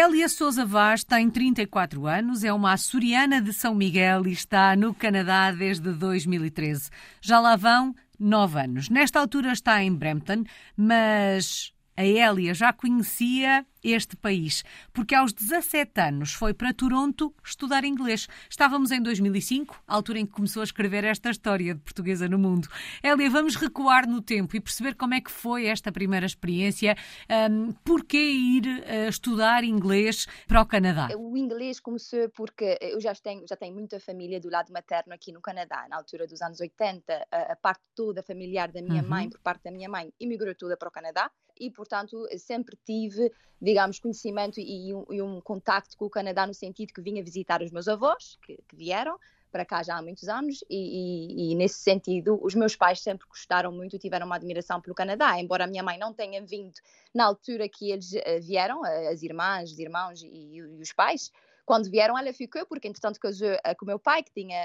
Elia Souza Vaz tem 34 anos, é uma açoriana de São Miguel e está no Canadá desde 2013. Já lá vão nove anos. Nesta altura está em Brampton, mas a Hélia já conhecia este país, porque aos 17 anos foi para Toronto estudar inglês. Estávamos em 2005, a altura em que começou a escrever esta história de portuguesa no mundo. Hélia, vamos recuar no tempo e perceber como é que foi esta primeira experiência. Um, porquê ir uh, estudar inglês para o Canadá? O inglês começou porque eu já tenho, já tenho muita família do lado materno aqui no Canadá. Na altura dos anos 80, a, a parte toda familiar da minha uhum. mãe, por parte da minha mãe, imigrou toda para o Canadá e, portanto, sempre tive, digamos, conhecimento e um, e um contacto com o Canadá no sentido que vinha visitar os meus avós, que, que vieram para cá já há muitos anos e, e, e, nesse sentido os meus pais sempre gostaram muito, tiveram uma admiração pelo Canadá, embora a minha mãe não tenha vindo na altura que eles uh, vieram, as irmãs, os irmãos e, e, os pais, quando vieram ela ficou, porque entretanto casou uh, com o meu pai, que tinha,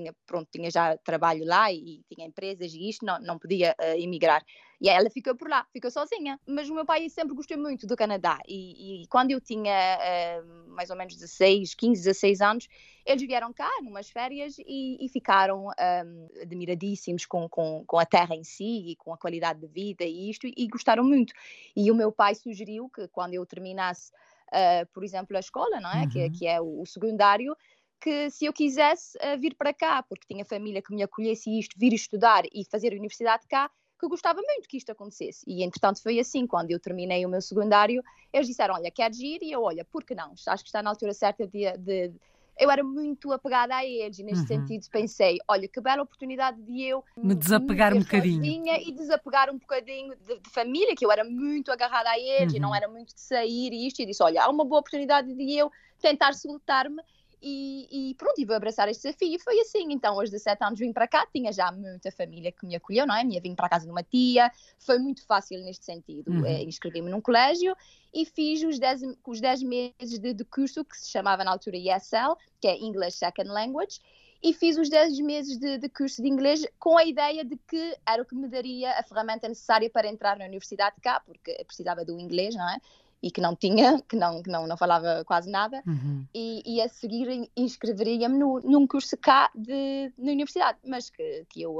tinha, pronto, tinha já trabalho lá e, tinha empresas e isto, não, não podia emigrar. E ela ficou por lá, ficou sozinha. Mas o meu pai sempre gostou muito do Canadá. E, e quando eu tinha uh, mais ou menos 16, 15, 16 anos, eles vieram cá, numas férias, e, e ficaram um, ehm, admiradíssimos com, com, com, a terra em si e com a qualidade de vida e isto, e gostaram muito. E o meu pai sugeriu que quando eu terminasse, uh, por exemplo, a escola, não é? Uhum. Que, que é o, o secundário, que se eu quisesse uh, vir para cá, porque tinha família que me acolhesse e isto, vir estudar e fazer a universidade cá, que gostava muito que isto acontecesse. E entretanto foi assim, quando eu terminei o meu secundário, eles disseram: Olha, queres ir? E eu, olha, por que não? Acho que está na altura certa de. de... Eu era muito apegada a eles e neste uhum. sentido pensei: olha, que bela oportunidade de eu me desapegar me um bocadinho e desapegar um bocadinho de, de, família, que eu era muito agarrada a eles uhum. e não uhum. era muito de sair e isto. E disse: olha, há uma boa oportunidade de eu tentar soltar-me e, e, pronto, e vou abraçar este desafio. E foi assim. Então, aos 17 anos vim para cá, tinha já muita família que me acolheu, não é? Minha vim para a casa de uma tia, foi muito fácil neste sentido. Uhum. É, Inscrevi-me num colégio e fiz os 10, os 10 meses de, de, curso que se chamava na altura ESL, que é English Second Language. E fiz os 10 meses de, de curso de inglês com a ideia de que era o que me daria a ferramenta necessária para entrar na universidade cá, porque precisava do inglês, não é? E que não tinha, que não, que não, não falava quase nada, uhum. e, e, a seguir inscreveria-me num curso cá de, na universidade, mas que, que eu,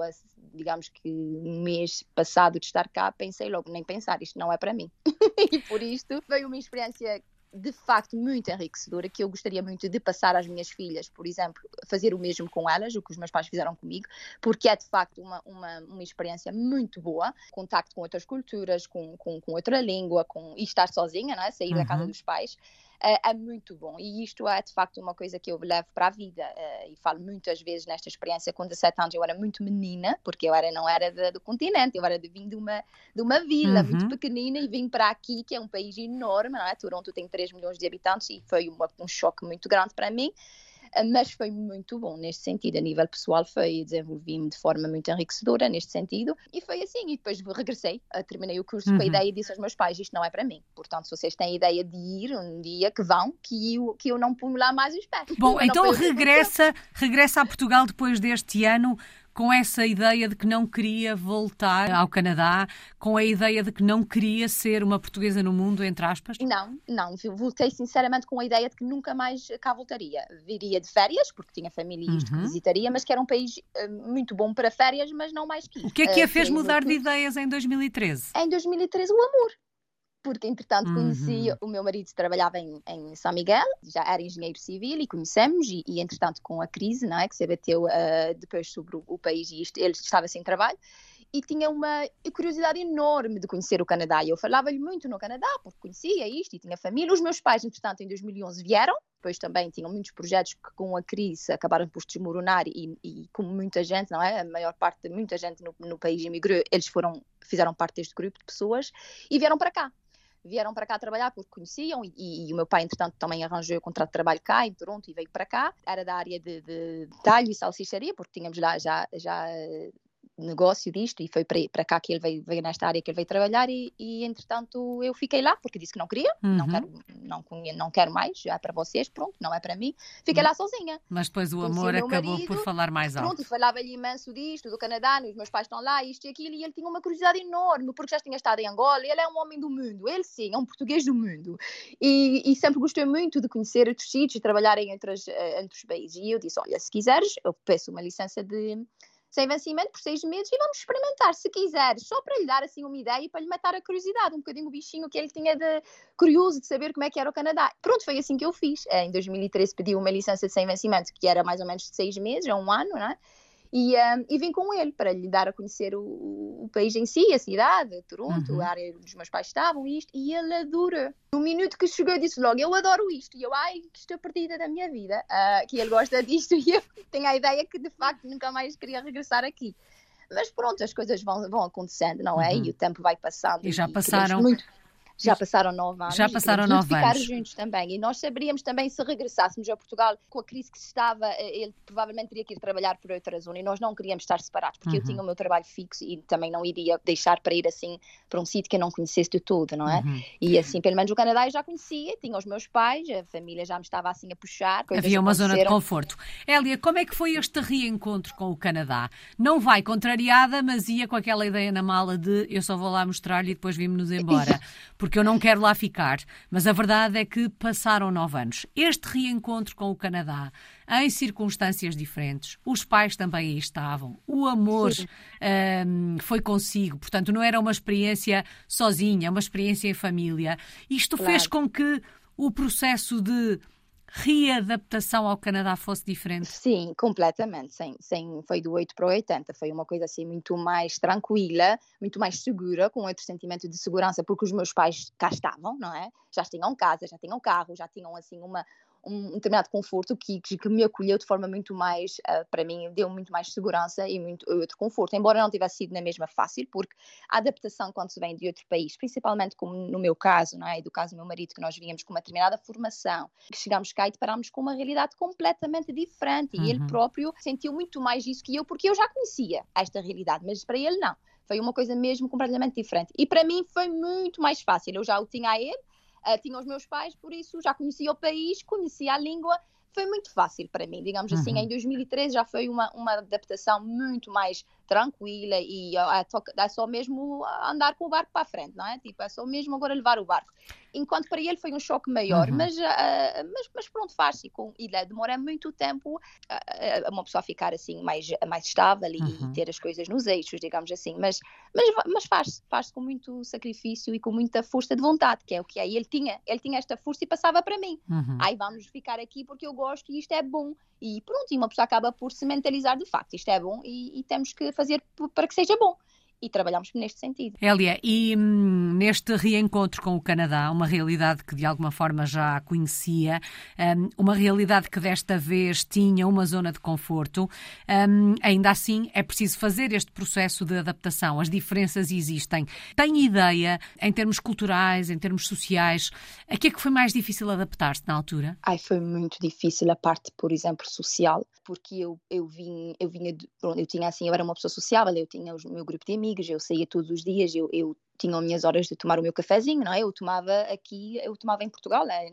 digamos que um mês passado de estar cá, pensei logo, nem pensar, isto não é para mim. e por isto veio uma experiência de facto muito enriquecedora que eu gostaria muito de passar às minhas filhas, por exemplo, fazer o mesmo com elas, o que os meus pais fizeram comigo, porque é de facto uma, uma, uma experiência muito boa, contacto com outras culturas, com, com, com outra língua, com, e estar sozinha, não é? sair uhum. da casa uhum. dos pais, é, é muito bom. E isto é de facto uma coisa que eu levo para a vida uh, e falo muitas vezes nesta experiência. Com 17 anos eu era muito menina, porque eu era, não era de, do continente, eu era de vim de uma, de uma vila uhum. muito pequenina e vim para aqui, que é um país enorme, não é? Toronto tem 3 milhões de habitantes e foi uma, um choque muito grande para mim. Ah, mas foi muito bom neste sentido. A nível pessoal, foi desenvolvi-me de forma muito enriquecedora neste sentido. E foi assim. E depois regressei, terminei o curso uhum. com a uhum. ideia e disse aos meus pais: Isto não é para mim. Portanto, se vocês têm ideia de ir um dia, que vão, que eu, que eu não ponho lá mais os pés. Bom, então regressa, regressa a Portugal depois deste ano com essa ideia de que não queria voltar ao Canadá, com a ideia de que não queria ser uma portuguesa no mundo, entre aspas? Não, não. Voltei sinceramente com a ideia de que nunca mais cá voltaria. Viria de férias, porque tinha família e isto uhum. que visitaria, mas que era um país uh, muito bom para férias, mas não mais que O que é que a fez mudar de ideias em 2013? Em 2013, o amor porque entretanto conheci uhum. o meu marido trabalhava em, em, São Miguel, já era engenheiro civil e conhecemos e, e entretanto com a crise não é, que se abateu uh, depois sobre o, o, país e isto, ele estava sem trabalho e tinha uma curiosidade enorme de conhecer o Canadá e eu falava-lhe muito no Canadá porque conhecia isto e tinha família. Os meus pais entretanto em 2011 vieram, depois também tinham muitos projetos que com a crise acabaram por desmoronar e, e como muita gente, não é? A maior parte de muita gente no, no país emigrou, eles foram, fizeram parte deste grupo de pessoas e vieram para cá vieram para cá trabalhar porque conheciam e, e, o meu pai, entretanto, também arranjou o contrato de trabalho cá em Toronto e veio para cá. Era da área de, de talho e salsicharia, porque tínhamos lá já, já negócio disto e foi para, cá que ele veio, veio nesta área que ele veio trabalhar e, e entretanto eu fiquei lá porque disse que não queria, uhum. não, quero, não, não quero mais, já é para vocês, pronto, não é para mim. Fiquei lá sozinha. Mas depois o amor acabou marido, por falar mais alto. Pronto, falava-lhe imenso disto, do Canadá, os meus pais estão lá, isto e aquilo, e ele tinha uma curiosidade enorme porque já tinha estado em Angola, ele é um homem do mundo, ele sim, é um português do mundo. E, e sempre gostei muito de conhecer outros sítios e trabalhar em outras, uh, outros países. E eu disse, olha, se quiseres, eu peço uma licença de sem vencimento por seis meses e vamos experimentar, se quiser, só para lhe dar assim uma ideia e para lhe matar a curiosidade, um bocadinho o bichinho que ele tinha de curioso de saber como é que era o Canadá. Pronto, foi assim que eu fiz. Em 2013 pedi uma licença de sem vencimento, que era mais ou menos de seis meses, a um ano, não é? E, um, e vim com ele para lhe dar a conhecer o, o país em si, a cidade, Toronto, uhum. a área onde os meus pais estavam, isto, e ele adora. No minuto que chegou, disse logo: Eu adoro isto. E eu, ai, que estou perdida da minha vida, uh, que ele gosta disto, e eu tenho a ideia que de facto nunca mais queria regressar aqui. Mas pronto, as coisas vão, vão acontecendo, não é? Uhum. E o tempo vai passando. E já passaram. Muito já passaram nove anos. Já passaram nove ficar anos. juntos também. E nós saberíamos também se regressássemos a Portugal com a crise que se estava, eh, ele provavelmente teria que ir trabalhar por outra zona e nós não queríamos estar separados, porque uhum. eu tinha o meu trabalho fixo e também não iria deixar para ir assim para um sítio que eu não conhecesse de tudo, não é? Uhum. E assim, pelo menos o Canadá eu já conhecia, tinha os meus pais, a família já me estava assim a puxar. Havia uma zona de conforto. Hélia, como é que foi este reencontro com o Canadá? Não vai contrariada, mas ia com aquela ideia na mala de eu só vou lá mostrar-lhe e depois vimos-nos embora, porque eu não quero lá ficar mas a verdade é que passaram nove anos. Este reencontro com o Canadá, em circunstâncias diferentes, os pais também aí estavam, o amor um, foi consigo, portanto, não era uma experiência sozinha, uma experiência em família. Isto claro. fez com que o processo de readaptação ao Canadá fosse diferente? Sim, completamente. Sim, sim, foi do 8 para o 80. Foi uma coisa assim muito mais tranquila, muito mais segura, com outro sentimento de segurança, porque os meus pais cá estavam, não é? Já tinham casa, já tinham carro, já tinham assim uma, um determinado conforto que, que me acolheu de forma muito mais, uh, para mim, deu muito mais segurança e muito outro conforto, embora não tivesse sido na mesma fácil, porque a adaptação quando se vem de outro país, principalmente como no meu caso, não é? e do caso do meu marido, que nós vínhamos com uma determinada formação, que chegámos cá e deparámos com uma realidade completamente diferente, uhum. e ele uhum. próprio sentiu muito mais isso que eu, porque eu já conhecia esta realidade, mas para ele não. Foi uma coisa mesmo completamente diferente. E para mim foi muito mais fácil. Eu já o tinha a ele, uh, tinha os meus pais, por isso já conhecia o país, conhecia a língua, foi muito fácil para mim, digamos assim. uhum. assim. Em 2013 já foi uma, uma adaptação muito mais tranquila e é, é só mesmo andar com o barco para a frente, não é? Tipo, é só mesmo agora levar o barco. Enquanto para ele foi um choque maior, uhum. mas, uh, mas, mas pronto, faz-se. Com, e demora muito tempo uh, uma pessoa ficar assim mais, mais estável e, uhum. ter as coisas nos eixos, digamos assim. Mas, mas, mas faz-se, faz com muito sacrifício e com muita força de vontade, que é o que é. E ele tinha, ele tinha esta força e passava para mim. Uhum. Aí vamos ficar aqui porque eu gosto e isto é bom. E pronto, e uma pessoa acaba por se mentalizar de facto, isto é bom e, e temos que fazer para que seja bom e trabalhamos neste sentido. Elia, e hum, neste reencontro com o Canadá, uma realidade que de alguma forma já conhecia, hum, uma realidade que desta vez tinha uma zona de conforto, hum, ainda assim é preciso fazer este processo de adaptação. As diferenças existem. Tem ideia, em termos culturais, em termos sociais, a que é que foi mais difícil adaptar-se na altura? Ai, foi muito difícil a parte, por exemplo, social, porque eu, eu, vim, eu vinha, de, eu tinha assim, eu era uma pessoa sociável, eu tinha o meu grupo de amigos, amigos, eu saía todos os dias, eu, eu tinha minhas horas de tomar o meu cafezinho, não é? Eu tomava aqui, eu tomava em Portugal, né?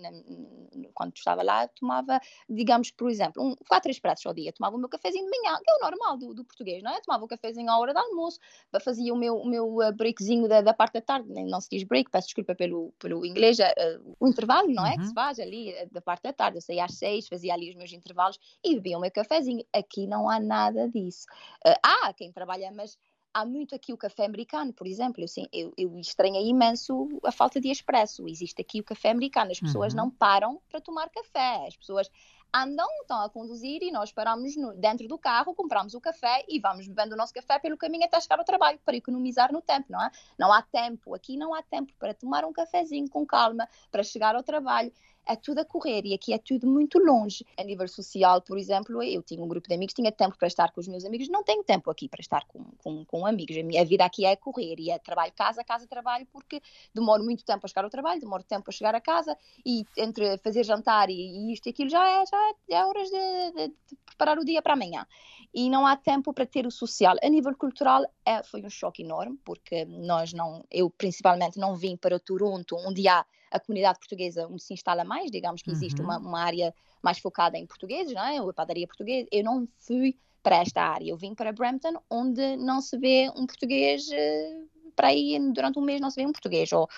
quando estava lá, tomava, digamos, por exemplo, um, quatro pratos ao dia, tomava o meu cafezinho de manhã, que é o normal do, do português, não é? Tomava o cafezinho à hora do almoço, fazia o meu, o meu uh, breakzinho da, da parte da tarde, não se diz break, peço desculpa pelo, pelo inglês, uh, o intervalo, não é? Uhum. Que se faz ali uh, da parte da tarde, eu saía às seis, fazia ali os meus intervalos e bebia o meu cafezinho. Aqui não há nada disso. Uh, há quem trabalha, mas há muito aqui o café americano, por exemplo. Eu, assim, eu, eu estranhei imenso a falta de expresso. Existe aqui o café americano. As pessoas uhum. não param para tomar café. As pessoas andam, estão a conduzir e nós paramos no, dentro do carro, compramos o café e vamos bebendo o nosso café pelo caminho até chegar ao trabalho, para economizar no tempo, não é? Não há tempo, aqui não há tempo para tomar um cafezinho com calma, para chegar ao trabalho. É tudo a correr e aqui é tudo muito longe. A nível social, por exemplo, eu tinha um grupo de amigos, tinha tempo para estar com os meus amigos, não tenho tempo aqui para estar com, com, com amigos. A minha vida aqui é correr e é trabalho, casa, casa, trabalho, porque demoro muito tempo a chegar ao trabalho, demoro tempo a chegar a casa e entre fazer jantar e, e isto e aquilo já é, já é, horas de, de, de preparar o dia para amanhã e não há tempo para ter o social. A nível cultural é, foi um choque enorme, porque nós não, eu principalmente não vim para Toronto, onde há a comunidade portuguesa onde se instala mais, digamos que existe uhum. uma, uma, área mais focada em portugueses, não é? a padaria portuguesa. Eu não fui para esta área, eu vim para Brampton, onde não se vê um português uh, para aí durante um mês não se vê um português, ou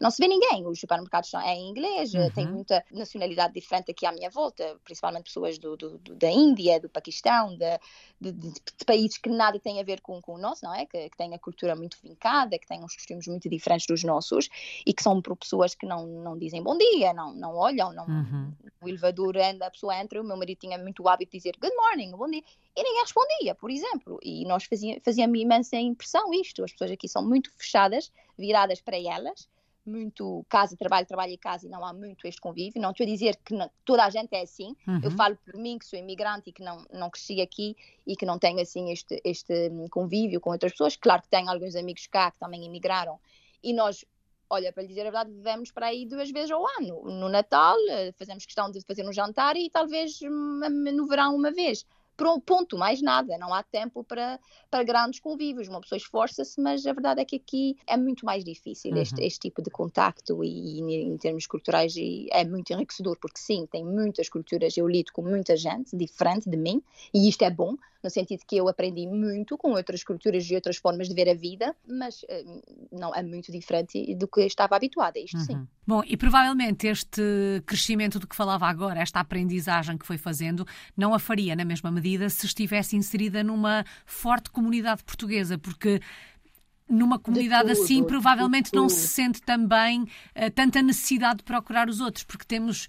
não se vê ninguém. Os supermercados são é em inglês, uhum. tem muita nacionalidade diferente aqui à minha volta, principalmente pessoas do, do, do da Índia, do Paquistão, de, de, de, países que nada têm a ver com, com o nosso, não é? Que, que têm a cultura muito vincada, que têm uns costumes muito diferentes dos nossos e que são por pessoas que não, não dizem bom dia, não, não olham, não, uhum. o elevador anda, a pessoa entra, o meu marido tinha muito o hábito de dizer good morning, bom dia, e ninguém respondia, por exemplo. E nós fazia, fazia-me imensa impressão isto. As pessoas aqui são muito fechadas, viradas para elas, muito casa, trabalho, trabalho e casa, e não há muito este convívio. Não estou a dizer que não, toda a gente é assim. Uhum. Eu falo por mim, que sou imigrante e que não, não cresci aqui e que não tenho assim este, este convívio com outras pessoas. Claro que tenho alguns amigos cá que também imigraram e nós olha, para lhe dizer a verdade, vivemos para aí duas vezes ao ano. No Natal, eh, fazemos questão de fazer um jantar e talvez hum, no verão uma vez ponto, mais nada, não há tempo para, para grandes convívios. Uma pessoa esforça-se, mas a verdade é que aqui é muito mais difícil uhum. este, este tipo de contacto e, e, em termos culturais é muito enriquecedor, porque sim, tem muitas culturas, eu lido com muita gente diferente de mim e isto é bom, no sentido que eu aprendi muito com outras culturas e outras formas de ver a vida, mas uh, não é muito diferente do que estava habituada, isto uhum. sim. Bom, e provavelmente este crescimento do que falava agora, esta aprendizagem que foi fazendo, não a faria na mesma medida se estivesse inserida numa forte comunidade portuguesa, porque numa comunidade tudo, assim provavelmente não se sente também uh, tanta necessidade de procurar os outros, porque temos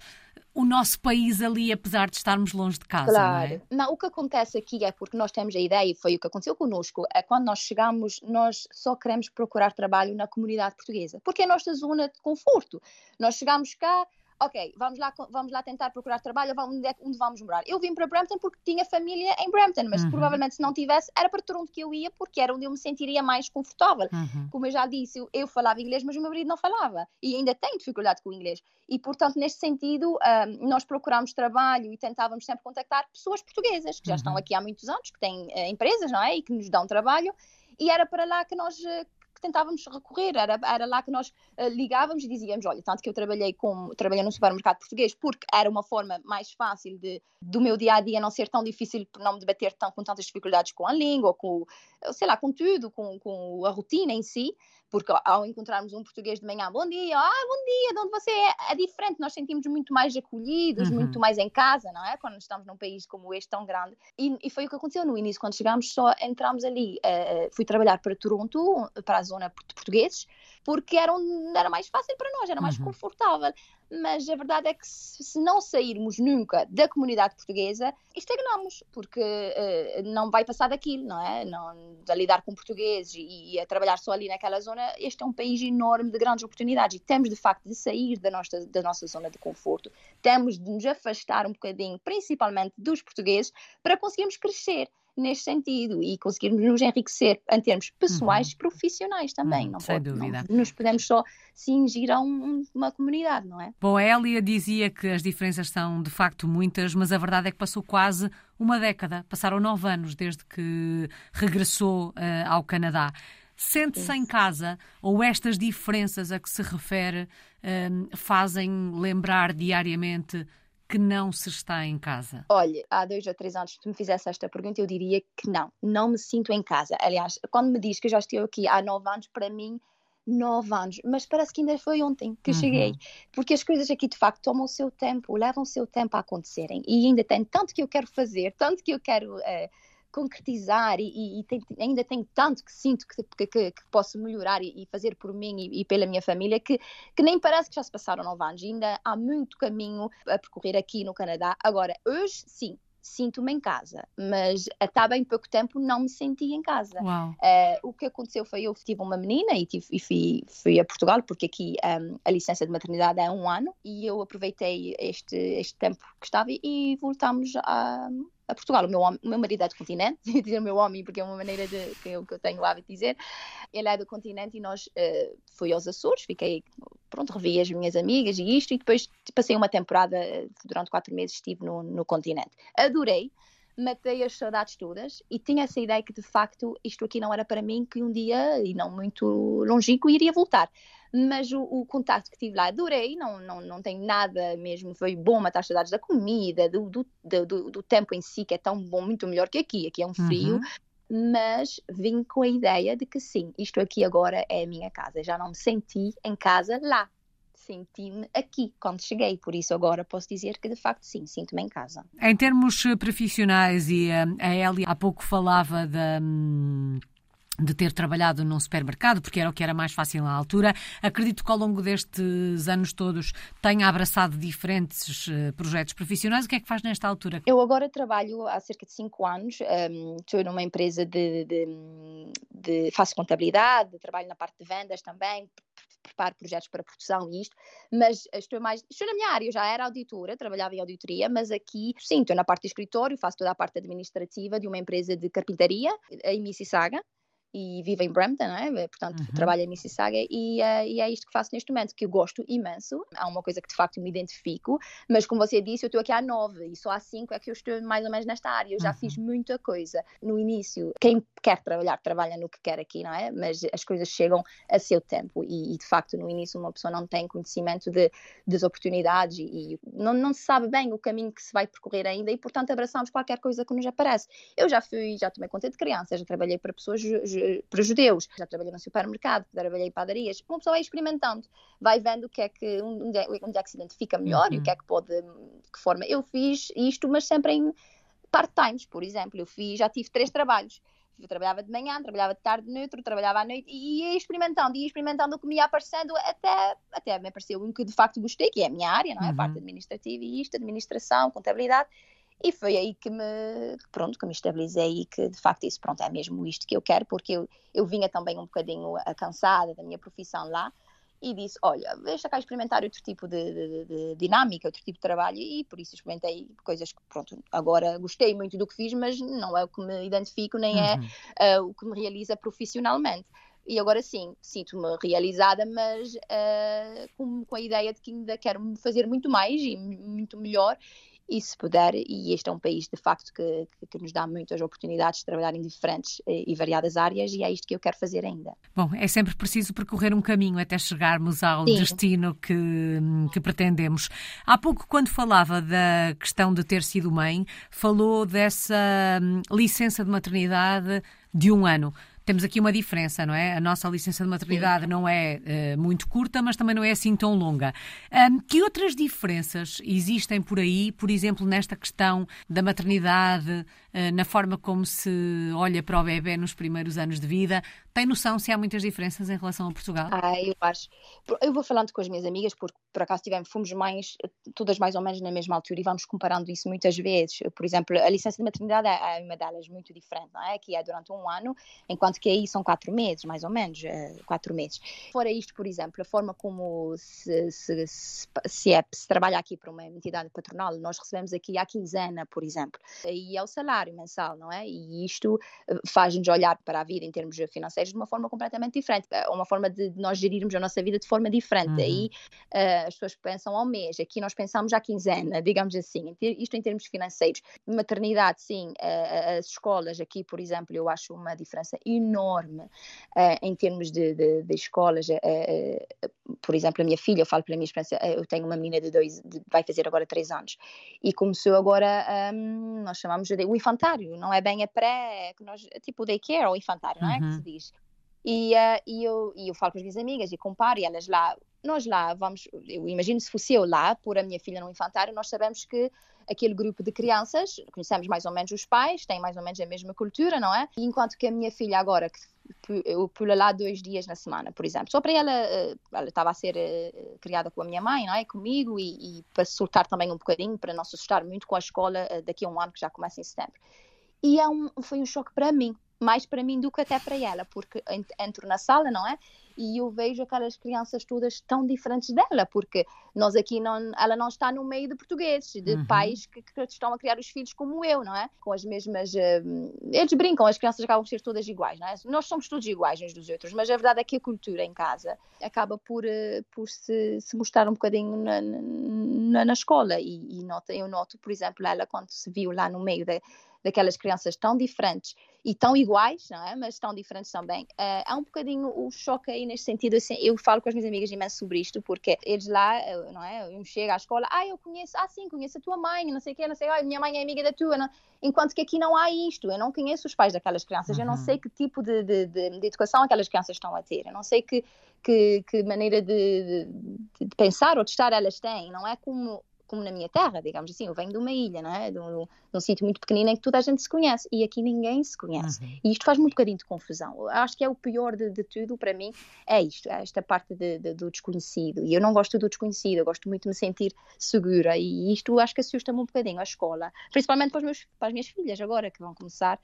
o nosso país ali, apesar de estarmos longe de casa. Claro. Não, é? não, o que acontece aqui é porque nós temos a ideia, e foi o que aconteceu connosco, é quando nós chegamos, nós só queremos procurar trabalho na comunidade portuguesa, porque é a nossa zona de conforto. Nós chegamos cá, ok, vamos lá, vamos lá tentar procurar trabalho, onde, é, onde vamos morar. Eu vim para Brampton porque tinha família em Brampton, mas uhum. provavelmente se não tivesse, era para Toronto que eu ia, porque era onde eu me sentiria mais confortável. Uhum. Como eu já disse, eu, eu, falava inglês, mas o meu marido não falava, e ainda tenho dificuldade com o inglês. E, portanto, neste sentido, um, nós procurámos trabalho e tentávamos sempre contactar pessoas portuguesas, que já uhum. estão aqui há muitos anos, que têm uh, empresas, não é? E que nos dão trabalho, e era para lá que nós uh, tentávamos recorrer, era, era lá que nós uh, ligávamos e dizíamos, olha, tanto que eu trabalhei com, trabalhei num supermercado português porque era uma forma mais fácil de, do meu dia a dia não ser tão difícil não me debater tão, com tantas dificuldades com a língua, com, sei lá, com tudo, com, com a rotina em si, porque ao encontrarmos um português de manhã, bom dia, ah, bom dia, de onde você é? É diferente, nós sentimos muito mais acolhidos, uhum. muito mais em casa, não é? Quando estamos num país como este tão grande. E, e foi o que aconteceu no início, quando chegámos, só entramos ali, uh, fui trabalhar para Toronto, para a zona de portugueses, porque era, um, era mais fácil para nós, era mais uhum. confortável. Mas a verdade é que se, se, não sairmos nunca da comunidade portuguesa, estagnamos, porque uh, não vai passar daquilo, não é? Não, a lidar com portugueses e, e, a trabalhar só ali naquela zona, este é um país enorme de grandes oportunidades e temos de facto de sair da nossa, da nossa zona de conforto. Temos de nos afastar um bocadinho, principalmente dos portugueses, para conseguirmos crescer neste sentido e conseguirmos nos enriquecer em termos pessoais uhum. e profissionais também. Uhum, não sem pode, dúvida. Não nos podemos só cingir a um, uma comunidade, não é? Bom, a Elia dizia que as diferenças são de facto muitas, mas a verdade é que passou quase uma década, passaram nove anos desde que regressou uh, ao Canadá. Sente-se em casa ou estas diferenças a que se refere uh, fazem lembrar diariamente que não se está em casa? Olha, há dois ou três anos, tu me fizesse esta pergunta, eu diria que não, não me sinto em casa. Aliás, quando me diz que já estou aqui há nove anos, para mim, nove anos, mas parece que ainda foi ontem que uhum. cheguei, porque as coisas aqui de facto tomam o seu tempo, levam o seu tempo a acontecerem e ainda tem tanto que eu quero fazer, tanto que eu quero. Uh, concretizar e, e tem, ainda tenho tanto que sinto que, que, que, que posso melhorar e, e, fazer por mim e, e, pela minha família que, que nem parece que já se passaram nove anos. Ainda há muito caminho a percorrer aqui no Canadá. Agora, hoje, sim, sinto-me em casa, mas até bem pouco tempo não me senti em casa. Uh, o que aconteceu foi eu tive uma menina e, tive, e fui, fui, a Portugal, porque aqui um, a licença de maternidade é um ano, e eu aproveitei este, este tempo que estava e voltámos a, a Portugal. O meu, homem, o meu marido é do continente, dizer meu homem porque é uma maneira de, que, eu, que eu tenho o hábito de dizer. Ele é do continente e nós uh, fui aos Açores, fiquei, pronto, revi as minhas amigas e isto, e depois passei uma temporada, durante quatro meses estive no, no continente. Adorei, matei as saudades todas e tinha essa ideia que de facto isto aqui não era para mim, que um dia, e não muito longínquo, iria voltar. Mas o, o contato que tive lá adorei, não, não, não tenho nada mesmo, foi bom matar saudades da comida, do, do, do, do, tempo em si, que é tão bom, muito melhor que aqui, aqui é um frio, uhum. mas vim com a ideia de que sim, isto aqui agora é a minha casa, já não me senti em casa lá, senti-me aqui quando cheguei, por isso agora posso dizer que de facto sim, sinto-me em casa. Em termos profissionais, e a, a Elia há pouco falava da. Hum de ter trabalhado num supermercado, porque era o que era mais fácil na altura. Acredito que ao longo destes anos todos tenha abraçado diferentes uh, projetos profissionais. O que é que faz nesta altura? Eu agora trabalho há cerca de 5 anos, um, estou numa empresa de, de, de, faço contabilidade, trabalho na parte de vendas também, preparo projetos para produção e isto, mas estou mais, estou na minha área, eu já era auditora, trabalhava em auditoria, mas aqui, sim, estou na parte de escritório, faço toda a parte administrativa de uma empresa de carpintaria, em Mississauga, e vivo em Brampton, é? portanto uhum. trabalho em Mississauga e, uh, e, é isto que faço neste momento, que eu gosto imenso, há uma coisa que de facto me identifico, mas como você disse, eu estou aqui há nove e só há cinco é que eu estou mais ou menos nesta área, eu já uhum. fiz muita coisa. No início, quem quer trabalhar, trabalha no que quer aqui, não é? Mas as coisas chegam a seu tempo e, e de facto no início uma pessoa não tem conhecimento de, das oportunidades e, e não, não se sabe bem o caminho que se vai percorrer ainda e portanto abraçamos qualquer coisa que nos aparece. Eu já fui, já tomei conta de crianças, já trabalhei para pessoas para judeus. Já trabalhei no supermercado, trabalhei em padarias. Uma pessoa vai experimentando, vai vendo o que é que, onde é, onde é que se identifica melhor uhum. e o que é que pode, de que forma. Eu fiz isto, mas sempre em part-times, por exemplo. Eu fiz, já tive três trabalhos. Eu trabalhava de manhã, trabalhava de tarde neutro, trabalhava à noite e ia experimentando, ia experimentando o que me ia aparecendo até, até me apareceu um que de facto gostei, que é a minha área, não é? Uhum. A parte administrativa e isto, administração, contabilidade. E foi aí que me, pronto, que me estabilizei e que de facto isso, pronto, é mesmo isto que eu quero, porque eu, eu vinha também um bocadinho cansada da minha profissão lá e disse, olha, deixa cá experimentar outro tipo de, de, de, dinâmica, outro tipo de trabalho e por isso experimentei coisas que, pronto, agora gostei muito do que fiz, mas não é o que me identifico, nem é, uhum. é uh, o que me realiza profissionalmente. E agora sim, sinto-me realizada, mas uh, com, com a ideia de que ainda quero fazer muito mais e muito melhor e se puder, e este é um país de facto que, que, nos dá muitas oportunidades de trabalhar em diferentes eh, e variadas áreas e é isto que eu quero fazer ainda. Bom, é sempre preciso percorrer um caminho até chegarmos ao Sim. destino que, que pretendemos. Há pouco, quando falava da questão de ter sido mãe, falou dessa hum, licença de maternidade de um ano temos aqui uma diferença, não é? A nossa licença de maternidade Sim. não é uh, muito curta, mas também não é assim tão longa. Um, que outras diferenças existem por aí, por exemplo, nesta questão da maternidade, na forma como se olha para o bebê nos primeiros anos de vida? Tem noção se há muitas diferenças em relação a Portugal? Ah, eu acho. Eu vou falando com as minhas amigas, porque por acaso tivemos, fomos mais, todas mais ou menos na mesma altura e vamos comparando isso muitas vezes. Por exemplo, a licença de maternidade é, é uma delas muito diferente, não é? Que é durante um ano, enquanto que aí são quatro meses, mais ou menos, eh, quatro meses. Fora isto, por exemplo, a forma como se, se, se, se, é, se trabalha aqui para uma entidade patronal, nós recebemos aqui a quinzena, por exemplo, e é o salário mensal, não é? E isto eh, faz-nos olhar para a vida em termos financeiros de uma forma completamente diferente, é uma forma de nós gerirmos a nossa vida de forma diferente. Uhum. Aí uh, as pessoas pensam ao mês, aqui nós pensamos à quinzena, digamos assim, isto em termos financeiros. Maternidade, sim, uh, as escolas aqui, por exemplo, eu acho uma diferença enorme uh, em termos de, de, de escolas. por exemplo, a minha filha, eu falo pela minha experiência, eu tenho uma menina de dois, de, vai fazer agora três anos, e começou agora, um, nós chamamos de o infantário, não é bem a pré, que nós, tipo o daycare ou infantário, não é que se uhum. diz? E, uh, e, eu, e eu falo com as minhas amigas e comparo, e elas lá, nós lá vamos, eu imagino se fosse eu lá, por a minha filha no infantário, nós sabemos que aquele grupo de crianças, conhecemos mais ou menos os pais, têm mais ou menos a mesma cultura, não é? Enquanto que a minha filha agora, que eu pulo lá dois dias na semana, por exemplo, só para ela, eh, ela estava a ser eh, criada com a minha mãe, não é? Comigo, e, e para soltar também um bocadinho, para não se assustar muito com a escola daqui a um ano, que já começa em setembro. E é um, foi um choque para mim, mais para mim do que até para ela, porque entro na sala, não é? E eu vejo aquelas crianças todas tão diferentes dela, porque nós aqui não, ela não está no meio de portugueses, de uhum. pais que, que, estão a criar os filhos como eu, não é? Com as mesmas. Uh, eles brincam, as crianças acabam por ser todas iguais, não é? Nós somos todos iguais uns dos outros, mas a verdade é que a cultura em casa acaba por, uh, por se, se, mostrar um bocadinho na, na, na escola. E, e nota, eu noto, por exemplo, ela quando se viu lá no meio da daquelas crianças tão diferentes e tão iguais, não é? Mas tão diferentes também. Uh, há um bocadinho o choque aí neste sentido. Assim, eu falo com as minhas amigas imenso sobre isto, porque eles lá, eh, não é? Eu chego à escola, ah, eu conheço, ah, sim, conheço a tua mãe, não sei o quê, não sei, ah, minha mãe é amiga da tua, não? enquanto que aqui não há isto. Eu não conheço os pais daquelas crianças, uhum. eu não uhum. sei que tipo de, de, de, de, educação aquelas crianças estão a ter, eu não sei que, que, que maneira de, de, pensar ou de estar elas têm, não é como como na minha terra, digamos assim, eu venho de uma ilha, não é? de, um, de um sítio muito pequenino em que toda a gente se conhece e aqui ninguém se conhece. Uhum. E isto faz um bocadinho de confusão. Acho que é o pior de, de tudo para mim, é isto, é esta parte de, do desconhecido. E eu não gosto do desconhecido, eu gosto muito de me sentir segura e isto acho que assusta-me um bocadinho a escola, principalmente para, meus, para as minhas filhas agora que vão começar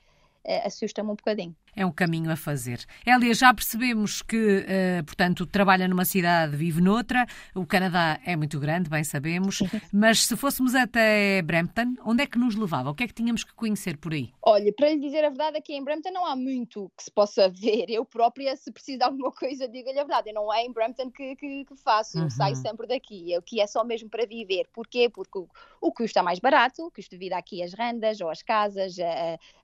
assusta-me um bocadinho. É um caminho a fazer. Elia, já percebemos que, uh, portanto, trabalha numa cidade, vive noutra. O Canadá é muito grande, bem sabemos. Mas se fôssemos até Brampton, onde é que nos levava? O que é que tínhamos que conhecer por aí? Olha, para lhe dizer a verdade, aqui em Brampton não há muito que se possa ver. Eu própria, se preciso de alguma coisa, digo-lhe a verdade. Eu não é em Brampton que, que, que faço. Eu uhum. saio sempre daqui. O que é só mesmo para viver. Porquê? Porque o, o custo é mais barato, o custo de vida aqui, as rendas ou as casas,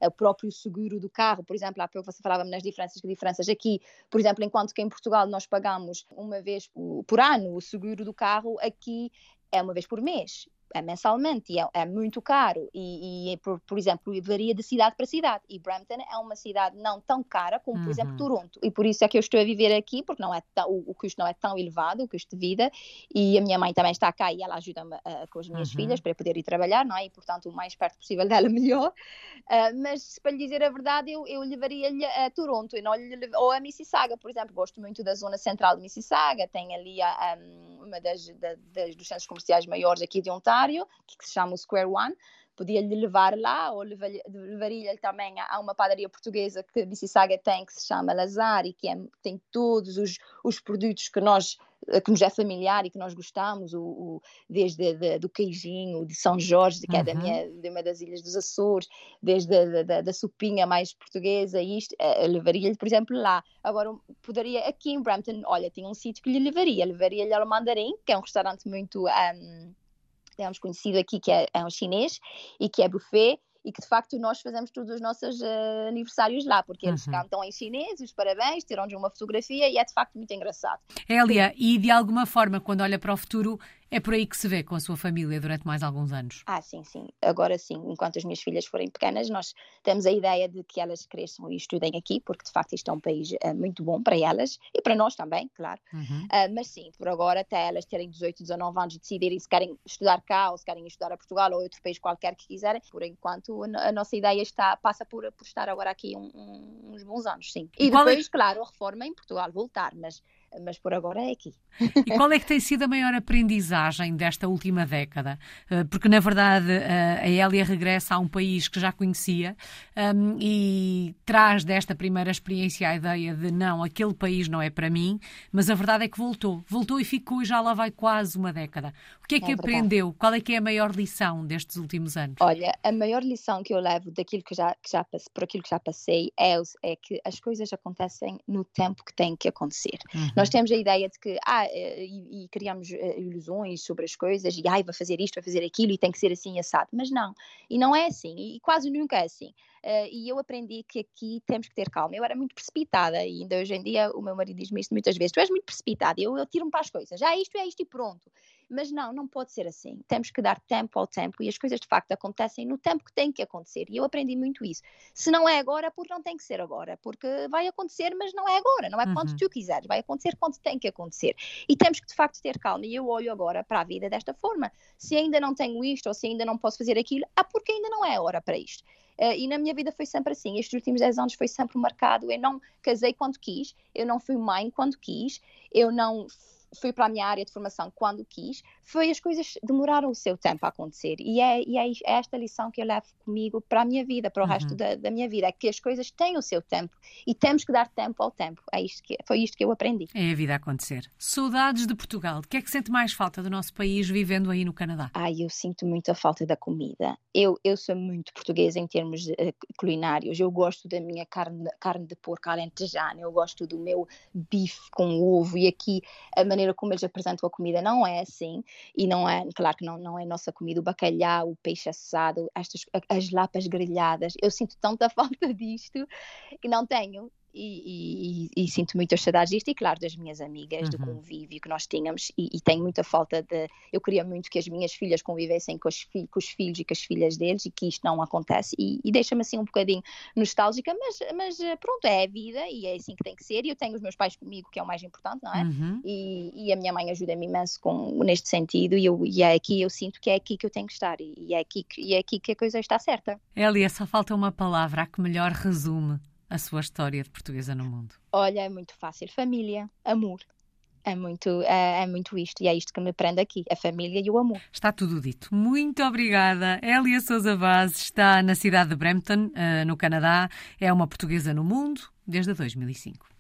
o próprio seguro do carro, por exemplo, há pouco você falava nas diferenças, que diferenças aqui, por exemplo, enquanto que em Portugal nós pagamos uma vez por ano o seguro do carro, aqui é uma vez por mês mensalmente e é, é muito caro. E, e por, por, exemplo varia de cidade para cidade. E Brampton é uma cidade não tão cara como por uhum. exemplo Toronto. E por isso é que eu estou a viver aqui porque não é tão, o, o, custo não é tão elevado o custo de vida. E a minha mãe também está cá e ela ajuda-me uh, com as minhas uhum. filhas para poder ir trabalhar não é? E portanto o mais perto possível dela melhor. Uh, mas para lhe dizer a verdade eu, eu levaria-lhe a Toronto e não lhe, ou a Mississauga por exemplo. Gosto muito da zona central de Mississauga. Tem ali a, um, uma das, da, das dos centros comerciais maiores aqui de Ontário que se chama o Square One, podia-lhe levar lá ou levaria-lhe também a, uma padaria portuguesa que Mississauga tem, que se chama Lazar e que é, tem todos os, os produtos que nós que nos é familiar e que nós gostamos, o, o desde de, do queijinho, de São Jorge, que uhum. é da minha, de uma das ilhas dos Açores, desde a, da, da sopinha mais portuguesa, isto, eh, levaria-lhe, por exemplo, lá. Agora, poderia, aqui em Brampton, olha, tinha um sítio que lhe levaria, levaria-lhe ao Mandarim, que é um restaurante muito... Um, temos conhecido aqui que é, é um chinês e que é buffet e que de facto nós fazemos todos os nossos uh, aniversários lá, porque eles uhum. cantam em chinês, os parabéns, tiram-nos uma fotografia e é de facto muito engraçado. Elia, e de alguma forma, quando olha para o futuro, é por aí que se vê com a sua família durante mais alguns anos? Ah, sim, sim. Agora sim, enquanto as minhas filhas forem pequenas, nós temos a ideia de que elas cresçam e estudem aqui, porque de facto isto é um país uh, muito bom para elas e para nós também, claro. Uhum. Uh, mas sim, por agora, até elas terem 18, 19 anos e decidirem se querem estudar cá ou se querem estudar a Portugal ou outro país qualquer que quiserem, por enquanto a, a nossa ideia está, passa por, por estar agora aqui um, um, uns bons anos, sim. E, e é depois, é... claro, a reforma em Portugal, voltar, mas mas por agora é aqui. E qual é que tem sido a maior aprendizagem desta última década? Eh, porque, na verdade, eh, a Hélia regressa a um país que já conhecia um, e traz desta primeira experiência a ideia de não, aquele país não é para mim, mas a verdade é que voltou. Voltou e ficou e já lá vai quase uma década. O que é que é aprendeu? Qual é que é a maior lição destes últimos anos? Olha, a maior lição que eu levo daquilo que já, que já por aquilo que já passei é, é que as coisas acontecem no tempo que têm que acontecer. Uhum. Nós temos a ideia de que, ah, eh, e, e criamos uh, ilusões sobre as coisas, e ai, vai fazer isto, vai fazer aquilo, e tem que ser assim assado. Mas não, e não é assim, e quase nunca é assim. Uh, e eu aprendi que aqui temos que ter calma. Eu era muito precipitada, e ainda hoje em dia o meu marido diz-me isto muitas vezes: tu és muito precipitada, eu, eu tiro-me para as coisas, já ah, isto é isto e pronto. Mas não, não pode ser assim. Temos que dar tempo ao tempo e as coisas de facto acontecem no tempo que tem que acontecer. E eu aprendi muito isso. Se não é agora, porque não tem que ser agora, porque vai acontecer, mas não é agora, não é quando uhum. tu quiseres, vai acontecer quando tem que acontecer. E temos que de facto ter calma. E eu olho agora para a vida desta forma. Se ainda não tenho isto ou se ainda não posso fazer aquilo, ah, porque ainda não é hora para isto. Uh, e na minha vida foi sempre assim. Estes últimos 10 anos foi sempre marcado. Eu não casei quando quis, eu não fui mãe quando quis, eu não fui para a minha área de formação quando quis, foi as coisas demoraram o seu tempo a acontecer. E é, e é, é esta lição que eu levo comigo para a minha vida, para o uhum. resto da, da, minha vida, é que as coisas têm o seu tempo e temos que dar tempo ao tempo. É isto que, foi isto que eu aprendi. É a vida a acontecer. Saudades de Portugal. O que é que sente mais falta do nosso país vivendo aí no Canadá? Ai, eu sinto muito a falta da comida. Eu, eu sou muito portuguesa em termos uh, culinários. Eu gosto da minha carne, carne de porco alentejana, eu gosto do meu bife com ovo e aqui a maneira maneira como eles apresentam a comida não é assim, e não é, claro que não, não é nossa comida, o bacalhau, o peixe assado, estas, as lapas grelhadas, eu sinto tanta falta disto que não tenho, e, e, e, sinto muitas saudades disto e claro das minhas amigas, uhum. do convívio que nós tínhamos e, e, tenho muita falta de eu queria muito que as minhas filhas convivessem com os, fi, com os filhos e com as filhas deles e que isto não acontece e, deixa-me assim um bocadinho nostálgica mas, mas eh, pronto, é a vida e é assim que tem que ser e eu tenho os meus pais comigo que é o mais importante, não é? Uhum. E, a minha mãe ajuda-me imenso com, neste sentido e, eu, e é aqui, eu sinto que é aqui que eu tenho que estar e, é, aqui, e é aqui que a coisa está certa Elia, só falta uma palavra a que melhor resume a sua história de portuguesa no mundo? Olha, é muito fácil. Família, amor. É muito, é, é, muito isto e é isto que me prende aqui, a família e o amor. Está tudo dito. Muito obrigada. Elia Souza Vaz está na cidade de Brampton, uh, no Canadá. É uma portuguesa no mundo desde 2005.